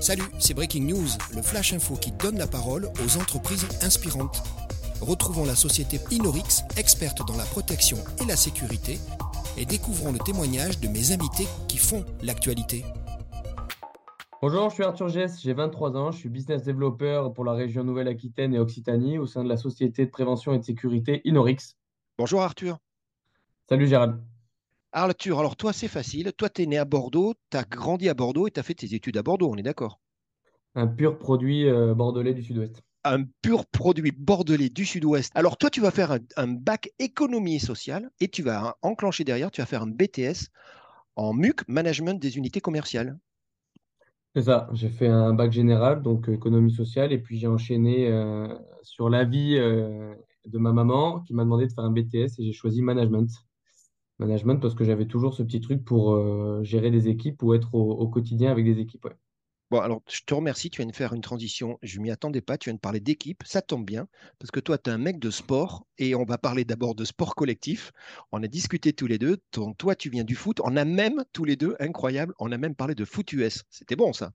Salut, c'est Breaking News, le flash info qui donne la parole aux entreprises inspirantes. Retrouvons la société Inorix, experte dans la protection et la sécurité, et découvrons le témoignage de mes invités qui font l'actualité. Bonjour, je suis Arthur Gess, j'ai 23 ans, je suis business developer pour la région Nouvelle-Aquitaine et Occitanie au sein de la société de prévention et de sécurité Inorix. Bonjour Arthur. Salut Gérald. Arthur, alors toi c'est facile, toi tu es né à Bordeaux, tu as grandi à Bordeaux et tu as fait tes études à Bordeaux, on est d'accord? Un pur produit euh, bordelais du sud-ouest. Un pur produit bordelais du sud-ouest. Alors toi tu vas faire un, un bac économie sociale et tu vas enclencher derrière, tu vas faire un BTS en MUC, management des unités commerciales. C'est ça, j'ai fait un bac général, donc euh, économie sociale, et puis j'ai enchaîné euh, sur l'avis euh, de ma maman qui m'a demandé de faire un BTS et j'ai choisi management. Management parce que j'avais toujours ce petit truc pour euh, gérer des équipes ou être au, au quotidien avec des équipes. ouais. Bon, alors je te remercie, tu viens de faire une transition, je m'y attendais pas, tu viens de parler d'équipe, ça tombe bien, parce que toi tu es un mec de sport et on va parler d'abord de sport collectif. On a discuté tous les deux, ton- toi tu viens du foot, on a même tous les deux, incroyable, on a même parlé de foot US. C'était bon ça?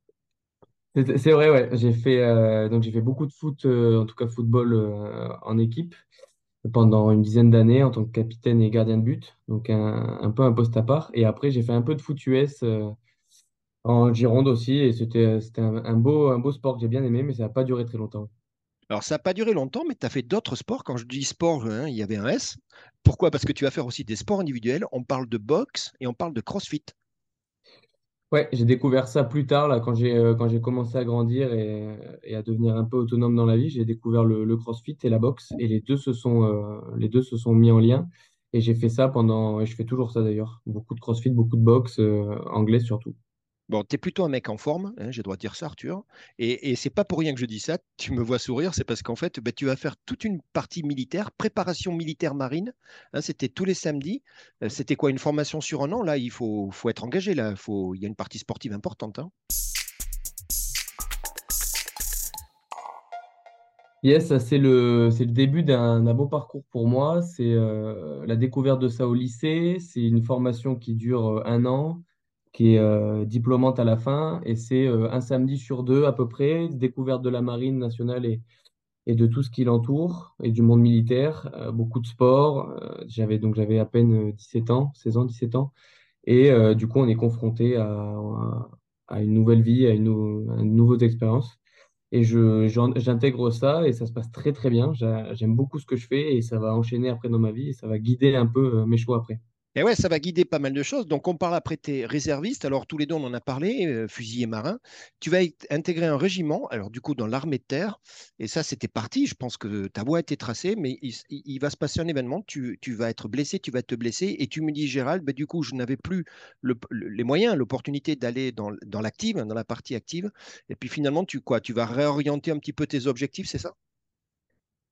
C'est vrai, ouais. J'ai fait, euh, donc j'ai fait beaucoup de foot, euh, en tout cas football en équipe, pendant une dizaine d'années en tant que capitaine et gardien de but, donc un, peu un poste à part. Et après, j'ai fait un peu de foot US euh, en Gironde aussi, et c'était un beau sport que j'ai bien aimé, mais ça n'a pas duré très longtemps. Alors ça n'a pas duré longtemps, mais tu as fait d'autres sports. Quand je dis sport, hein, il y avait un S. Pourquoi? Parce que tu vas faire aussi des sports individuels. On parle de boxe et on parle de CrossFit. Ouais, j'ai découvert ça plus tard, là, quand j'ai euh, commencé à grandir et, et à devenir un peu autonome dans la vie. J'ai découvert le, le CrossFit et la boxe, et les deux se sont, euh, les deux se sont mis en lien. Et j'ai fait ça pendant, et je fais toujours ça d'ailleurs, beaucoup de CrossFit, beaucoup de boxe, euh, anglais surtout. Bon, tu es plutôt un mec en forme, hein, j'ai le droit de dire ça, Arthur. Et, et c'est pas pour rien que je dis ça. Tu me vois sourire, c'est parce qu'en fait, ben, tu vas faire toute une partie militaire, préparation militaire marine. hein, c'était tous les samedis. Euh, C'était quoi, une formation sur un an? Là, il faut, faut être engagé. Là, faut, il y a une partie sportive importante. hein. Yes, c'est le, le début d'un d'un beau parcours pour moi. C'est euh, la découverte de ça au lycée. C'est une formation qui dure euh, un an, qui est euh, diplômante à la fin. Et c'est euh, un samedi sur deux à peu près, découverte de la marine nationale et, et de tout ce qui l'entoure, et du monde militaire. Euh, beaucoup de sport. Euh, j'avais donc j'avais à peine euh, 17 ans, 16 ans, 17 ans. Et du coup, on est confronté à, à, une nouvelle vie, à une, à une nouvelle expérience. Et j'intègre ça et ça se passe très très bien. J'a- J'aime beaucoup ce que je fais et ça va enchaîner après dans ma vie et ça va guider un peu mes choix après. Et ouais, ça va guider pas mal de choses. Donc, on parle après tes réservistes. Alors, tous les deux, on en a parlé, euh, fusilier marin. Tu vas int- intégrer un régiment, alors du coup, dans l'armée de terre. Et ça, c'était parti. Je pense que ta voie a été tracée, mais il, va se passer un événement. Tu, vas être blessé, tu vas te blesser. Et tu me dis, Gérald, bah, du coup, je n'avais plus le- le- les moyens, l'opportunité d'aller dans, dans l'active, dans la partie active. Et puis, finalement, tu, quoi, tu vas réorienter un petit peu tes objectifs, c'est ça?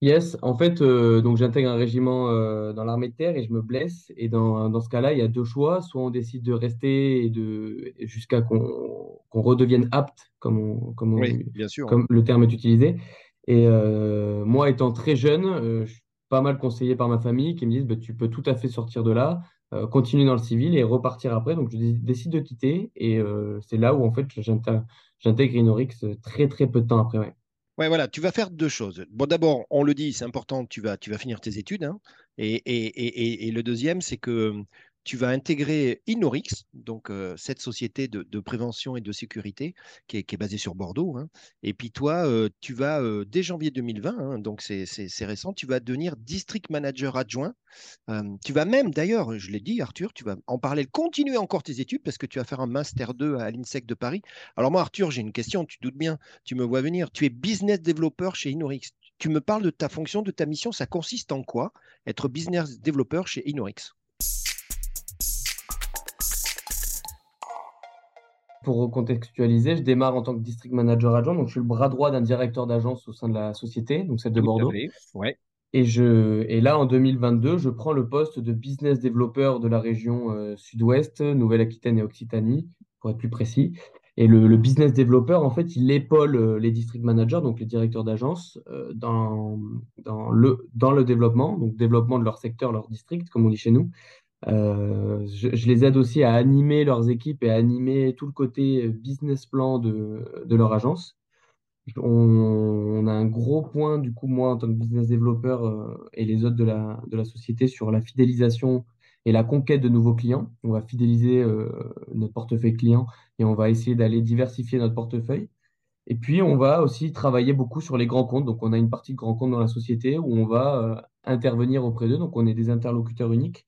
Yes, en fait, euh, donc j'intègre un régiment euh, dans l'armée de terre et je me blesse. Et dans, dans ce cas-là, il y a deux choix. Soit on décide de rester et de, jusqu'à qu'on qu'on redevienne apte, comme, on- comme, on- Oui, bien sûr. comme le terme est utilisé. Et euh, moi, étant très jeune, je suis pas mal conseillé par ma famille qui me disent bah, tu peux tout à fait sortir de là, continuer dans le civil et repartir après. Donc je dé- décide de quitter et c'est là où en fait j'intègre j'intègre Inorix très très peu de temps après. ouais. Ouais, voilà, tu vas faire deux choses. Bon, d'abord, on le dit, c'est important, tu vas, tu vas finir tes études. hein. Et, et- et- le deuxième, c'est que tu vas intégrer Inorix, donc euh, cette société de, prévention et de sécurité qui est, basée sur Bordeaux. hein. Et puis toi, euh, tu vas, euh, dès janvier 2020, hein, donc c'est récent, tu vas devenir district manager adjoint. Tu vas même, d'ailleurs, je l'ai dit, Arthur, tu vas en parler, continuer encore tes études parce que tu vas faire un Master 2 à l'INSEC de Paris. Alors moi, Arthur, j'ai une question, tu doutes bien. Tu me vois venir. Tu es business developer chez Inorix. Tu me parles de ta fonction, de ta mission. Ça consiste en quoi, être business developer chez Inorix? Pour recontextualiser, je démarre en tant que district manager adjoint, donc je suis le bras droit d'un directeur d'agence au sein de la société, donc celle de Bordeaux. Ouais. Et, je, et là, en 2022, je prends le poste de business developer de la région euh, Sud-Ouest, Nouvelle-Aquitaine et Occitanie, pour être plus précis. Et le, le business developer, en fait, il épaule euh, les district managers, donc les directeurs d'agence, euh, dans, dans le, dans le développement, donc développement de leur secteur, leur district, comme on dit chez nous, je, les aide aussi à animer leurs équipes et à animer tout le côté business plan de, leur agence. On, a un gros point, du coup, moi, en tant que business développeur euh, et les autres de la, société sur la fidélisation et la conquête de nouveaux clients. On va fidéliser euh, notre portefeuille client et on va essayer d'aller diversifier notre portefeuille. Et puis, on va aussi travailler beaucoup sur les grands comptes. Donc, on a une partie de grands comptes dans la société où on va euh, intervenir auprès d'eux. Donc, on est des interlocuteurs uniques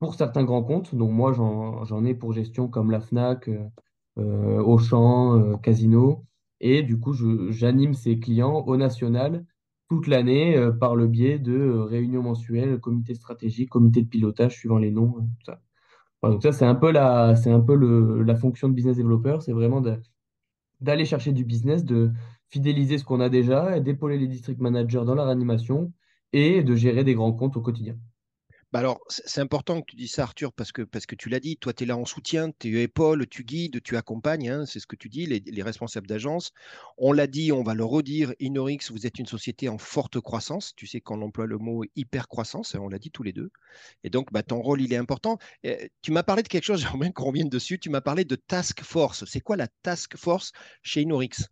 pour certains grands comptes. Donc, moi, j'en ai pour gestion comme la FNAC, Auchan, Casino. Et du coup, j'anime ces clients au national toute l'année euh, par le biais de euh, réunions mensuelles, comité stratégique, comité de pilotage, suivant les noms. Euh, tout ça. donc ça, c'est un peu la, fonction de business développeur, c'est vraiment d'aller chercher du business, de fidéliser ce qu'on a déjà, d'épauler les district managers dans leur animation et de gérer des grands comptes au quotidien. Bah alors, c'est important que tu dis ça, Arthur, parce que, parce que tu l'as dit, toi, tu es là en soutien, tu épaules, tu guides, tu accompagnes, hein, c'est ce que tu dis, les, responsables d'agence. On l'a dit, on va le redire, Inorix, vous êtes une société en forte croissance. Tu sais qu'on emploie le mot hyper croissance, on l'a dit tous les deux. Et donc, bah, ton rôle, il est important. tu m'as parlé de quelque chose, j'aimerais qu'on revienne dessus. Tu m'as parlé de task force. C'est quoi la task force chez Inorix?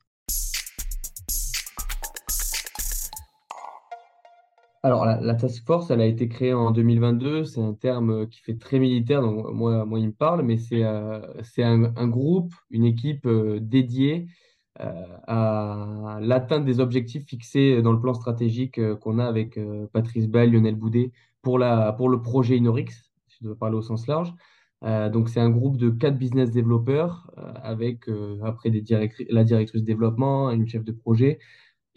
Alors, la, task force, elle a été créée en 2022. C'est un terme euh, qui fait très militaire, donc moi, moi il me parle, mais c'est euh, un, groupe, une équipe euh, dédiée à l'atteinte des objectifs fixés dans le plan stratégique qu'on a avec Patrice Bell, Lionel Boudet pour, la, pour le projet Inorix, si je dois parler au sens large. donc, c'est un groupe de quatre business développeurs avec après la directrice développement, une chef de projet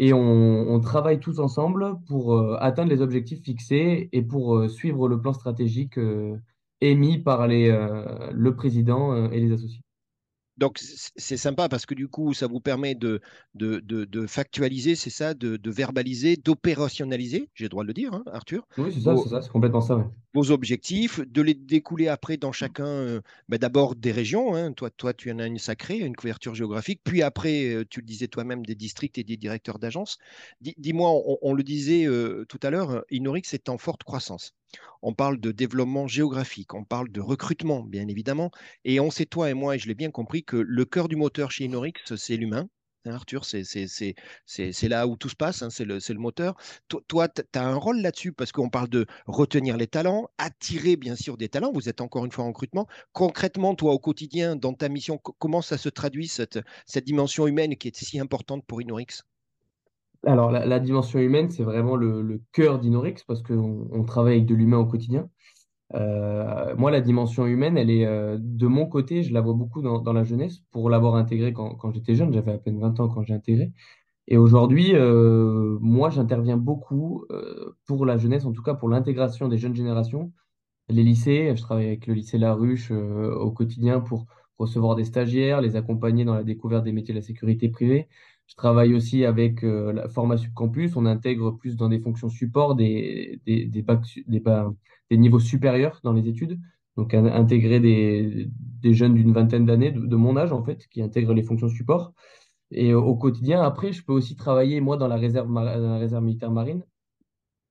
et on, travaille tous ensemble pour euh, atteindre les objectifs fixés et pour euh, suivre le plan stratégique euh, émis par les, le président et les associés. Donc c'est sympa parce que du coup, ça vous permet de, de, factualiser, c'est ça, de, verbaliser, d'opérationnaliser, j'ai le droit de le dire, hein, Arthur. Oui, c'est ça, c'est complètement ça. Vos objectifs, de les découler après dans chacun, euh, bah, d'abord des régions, hein. toi, toi tu en as une sacrée, une couverture géographique, puis après, euh, tu le disais toi-même, des districts et des directeurs d'agence. Dis-moi, on, le disait euh, tout à l'heure, Inorix est en forte croissance. On parle de développement géographique, on parle de recrutement, bien évidemment. Et on sait, toi et moi, et je l'ai bien compris, que le cœur du moteur chez Inorix, c'est l'humain. Hein, Arthur, c'est là où tout se passe, hein, c'est le, moteur. Toi, tu as un rôle là-dessus parce qu'on parle de retenir les talents, attirer bien sûr des talents. Vous êtes encore une fois en recrutement. Concrètement, toi, au quotidien, dans ta mission, comment ça se traduit, cette, cette dimension humaine qui est si importante pour Inorix? Alors, la, dimension humaine, c'est vraiment le, cœur d'Inorix parce qu'on travaille avec de l'humain au quotidien. Euh, moi, la dimension humaine, elle est euh, de mon côté, je la vois beaucoup dans, la jeunesse pour l'avoir intégrée quand, j'étais jeune. J'avais à peine 20 ans quand j'ai intégré. Et aujourd'hui, euh, moi, j'interviens beaucoup pour la jeunesse, en tout cas pour l'intégration des jeunes générations. Les lycées, je travaille avec le lycée La Ruche au quotidien pour recevoir des stagiaires, les accompagner dans la découverte des métiers de la sécurité privée. Je travaille aussi avec euh, la formation campus. On intègre plus dans des fonctions support des, niveaux supérieurs dans les études. Donc, intégrer des, jeunes d'une vingtaine d'années, de, mon âge en fait, qui intègrent les fonctions support. Et au quotidien, après, je peux aussi travailler, moi, dans la réserve, la réserve militaire marine.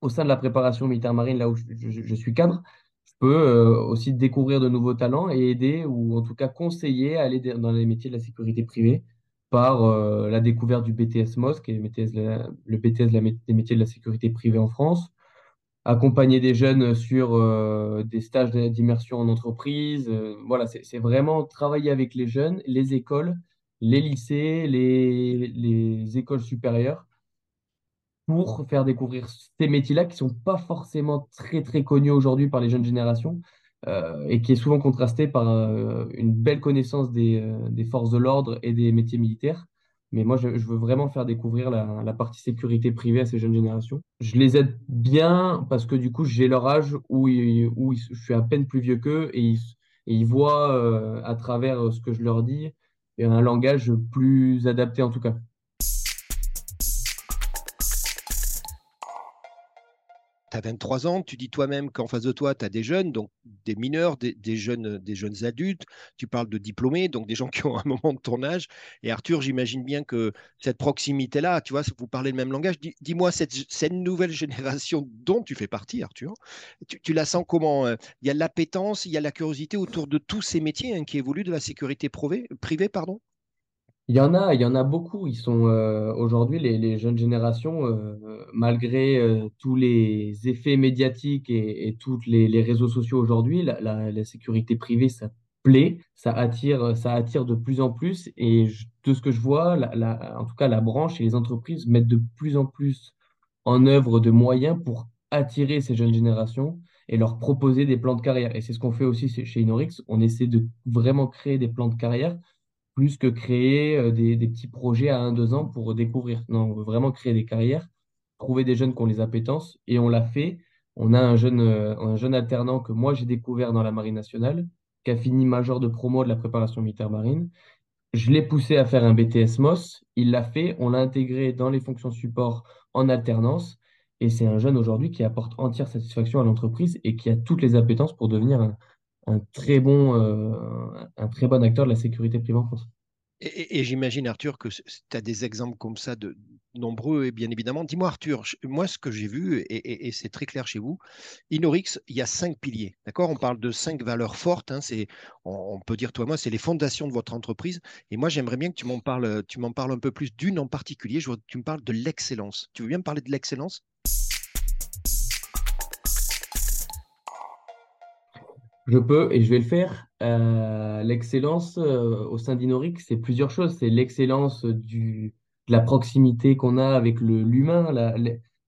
Au sein de la préparation militaire marine, là où je, suis cadre, je peux euh, aussi découvrir de nouveaux talents et aider, ou en tout cas conseiller à aller dans les métiers de la sécurité privée par euh, la découverte du BTS MOS, qui le BTS, des métiers de la sécurité privée en France, accompagner des jeunes sur euh, des stages d'immersion en entreprise. Euh, voilà, c'est vraiment travailler avec les jeunes, les écoles, les lycées, les, les écoles supérieures pour faire découvrir ces métiers-là qui ne sont pas forcément très très connus aujourd'hui par les jeunes générations. Euh, et qui est souvent contrasté par euh, une belle connaissance des, euh, des forces de l'ordre et des métiers militaires. Mais moi, je, veux vraiment faire découvrir la, partie sécurité privée à ces jeunes générations. Je les aide bien parce que du coup, j'ai leur âge où, où je suis à peine plus vieux qu'eux et ils, et ils voient à travers ce que je leur dis un langage plus adapté en tout cas. As 23 ans, tu dis toi-même qu'en face de toi, tu as des jeunes, donc des mineurs, des, jeunes, des jeunes adultes, tu parles de diplômés, donc des gens qui ont un moment de ton âge. Et Arthur, j'imagine bien que cette proximité-là, tu vois, vous parlez le même langage. Dis-moi, cette, cette, nouvelle génération dont tu fais partie, Arthur, tu, la sens comment euh, Il y a l'appétence, il y a la curiosité autour de tous ces métiers hein, qui évoluent de la sécurité privée, privée pardon? Il y en a, il y en a beaucoup. Ils sont euh, aujourd'hui les, jeunes générations, euh, malgré euh, tous les effets médiatiques et, tous les, réseaux sociaux aujourd'hui, la, sécurité privée, ça plaît, ça attire, ça attire de plus en plus. Et de ce que je vois, en tout cas, la branche et les entreprises mettent de plus en plus en œuvre de moyens pour attirer ces jeunes générations et leur proposer des plans de carrière. Et c'est ce qu'on fait aussi chez Inorix. On essaie de vraiment créer des plans de carrière plus que créer euh, des, petits projets à 1-2 ans pour découvrir. Non, on veut vraiment créer des carrières, trouver des jeunes qui ont les appétences, et on l'a fait. On a un jeune, euh, un jeune alternant que moi j'ai découvert dans la Marine nationale, qui a fini major de promo de la préparation militaire marine. Je l'ai poussé à faire un BTS MOS, il l'a fait, on l'a intégré dans les fonctions support en alternance, et c'est un jeune aujourd'hui qui apporte entière satisfaction à l'entreprise et qui a toutes les appétences pour devenir un, un très bon, euh, un très bon acteur de la sécurité privée en France. Et, j'imagine, Arthur, que tu as des exemples comme ça de nombreux, et bien évidemment. Dis-moi, Arthur, moi, ce que j'ai vu, et, c'est très clair chez vous, Inorix, il y a cinq piliers. D'accord? On parle de cinq valeurs fortes. Hein, c'est, on, peut dire, toi, moi, c'est les fondations de votre entreprise. Et moi, j'aimerais bien que tu m'en parles, tu m'en parles un peu plus d'une en particulier. Je tu me parles de l'excellence. Tu veux bien me parler de l'excellence? Je peux et je vais le faire. Euh, l'excellence euh, au sein d'Inorix, c'est plusieurs choses. C'est l'excellence du, de la proximité qu'on a avec l'humain,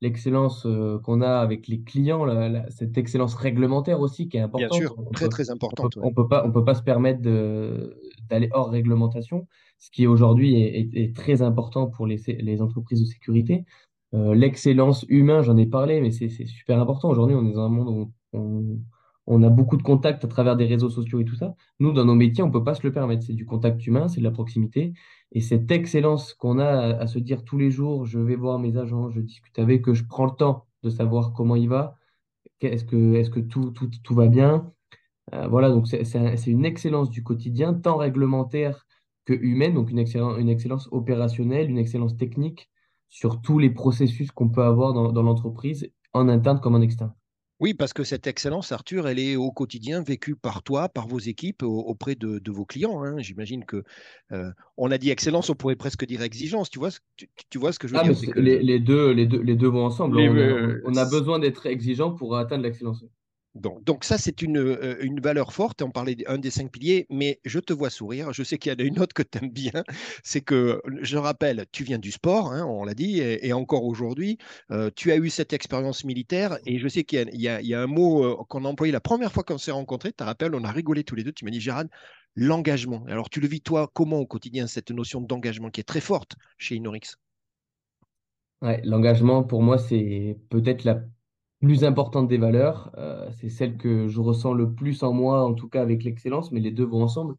l'excellence euh, qu'on a avec les clients, cette excellence réglementaire aussi qui est importante. Bien sûr, très très importante. On peut, on peut pas se permettre d'aller hors réglementation, ce qui aujourd'hui est, très important pour les, les entreprises de sécurité. l'excellence humaine, j'en ai parlé, mais c'est super important. Aujourd'hui, on est dans un monde où on on a beaucoup de contacts à travers des réseaux sociaux et tout ça. Nous, dans nos métiers, on ne peut pas se le permettre. C'est du contact humain, c'est de la proximité. Et cette excellence qu'on a à, se dire tous les jours, je vais voir mes agents, je discute avec eux, je prends le temps de savoir comment il va, est-ce que, tout, va bien. Euh, voilà, donc c'est une excellence du quotidien, tant réglementaire que humaine, donc une, excellence, opérationnelle, une excellence technique sur tous les processus qu'on peut avoir dans l'entreprise, en interne comme en externe. Oui, parce que cette excellence, Arthur, elle est au quotidien vécue par toi, par vos équipes, auprès de, vos clients. Hein. J'imagine que euh, on a dit excellence, on pourrait presque dire exigence. Tu vois, tu, vois ce que je veux ah, dire? les, deux, les, deux, les deux vont ensemble. on, a, besoin d'être exigeant pour atteindre l'excellence. Donc, ça, c'est une, euh, une, valeur forte. On parlait d'un des cinq piliers, mais je te vois sourire. Je sais qu'il y en a une autre que tu aimes bien. C'est que, je rappelle, tu viens du sport, hein, on l'a dit, et, encore aujourd'hui, euh, tu as eu cette expérience militaire. Et je sais qu'il y, y, a un mot euh, qu'on a employé la première fois qu'on s'est rencontrés. Tu te rappelles, on a rigolé tous les deux. Tu m'as dit, Gérard, l'engagement. Alors, tu le vis, toi, comment au quotidien, cette notion d'engagement qui est très forte chez Inorix? Ouais, l'engagement, pour moi, c'est peut-être la plus importante des valeurs. Euh, c'est celle que je ressens le plus en moi, en tout cas avec l'excellence, mais les deux vont ensemble.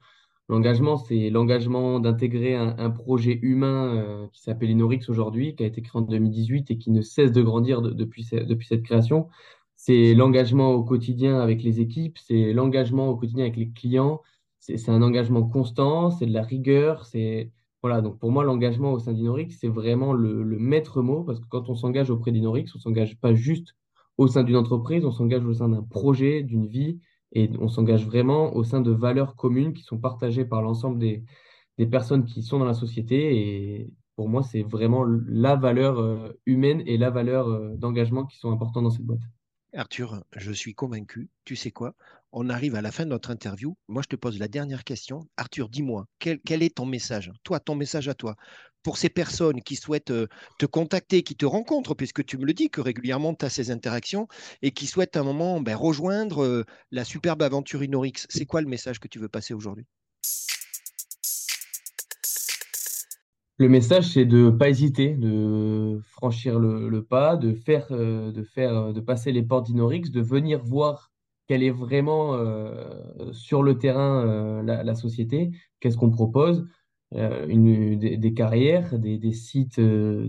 L'engagement, c'est l'engagement d'intégrer un, projet humain euh, qui s'appelle Inorix aujourd'hui, qui a été créé en 2018 et qui ne cesse de grandir depuis, cette création. C'est l'engagement au quotidien avec les équipes, c'est l'engagement au quotidien avec les clients, c'est un engagement constant, c'est de la rigueur, c'est voilà, donc pour moi, l'engagement au sein d'Inorix, c'est vraiment le, le, maître mot, parce que quand on s'engage auprès d'Inorix, on ne s'engage pas juste au sein d'une entreprise, on s'engage au sein d'un projet, d'une vie, et on s'engage vraiment au sein de valeurs communes qui sont partagées par l'ensemble des, personnes qui sont dans la société. Et pour moi, c'est vraiment la valeur euh, humaine et la valeur euh, d'engagement qui sont importantes dans cette boîte. Arthur, je suis convaincu. Tu sais quoi? On arrive à la fin de notre interview. Moi, je te pose la dernière question. Arthur, dis-moi, quel, est ton message? Toi, ton message à toi pour ces personnes qui souhaitent euh, te contacter, qui te rencontrent, puisque tu me le dis que régulièrement tu as ces interactions, et qui souhaitent à un moment ben, rejoindre euh, la superbe aventure Inorix, c'est quoi le message que tu veux passer aujourd'hui? Le message, c'est de ne pas hésiter, de franchir le, pas, de faire, euh, de passer les portes d'Inorix, de venir voir quelle est vraiment sur le terrain la, la société, qu'est-ce qu'on propose, une, des, carrières, des, sites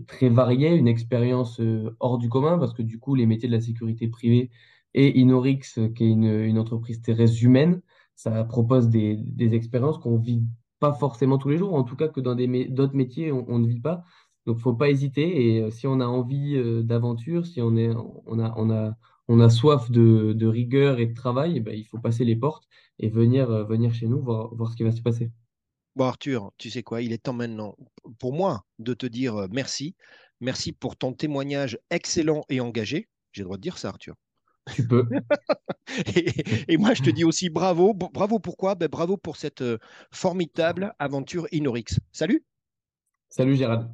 très variés, une expérience hors du commun, parce que du coup, les métiers de la sécurité privée et Inorix, qui est une, entreprise terrestre humaine, ça propose des, expériences qu'on vit pas forcément tous les jours, en tout cas que dans d'autres métiers, on, ne vit pas. Donc, faut pas hésiter. Et si on a envie d'aventure, si on, est, on, a, on a soif de, rigueur et de travail, eh ben, il faut passer les portes et venir, venir chez nous voir, voir ce qui va se passer. Bon, Arthur, tu sais quoi, il est temps maintenant pour moi de te dire euh, merci. Merci pour ton témoignage excellent et engagé. J'ai le droit de dire ça, Arthur. Tu peux. et, moi, je te dis aussi bravo. Bravo pourquoi ben, Bravo pour cette euh, formidable aventure Inorix. Salut Salut Gérald.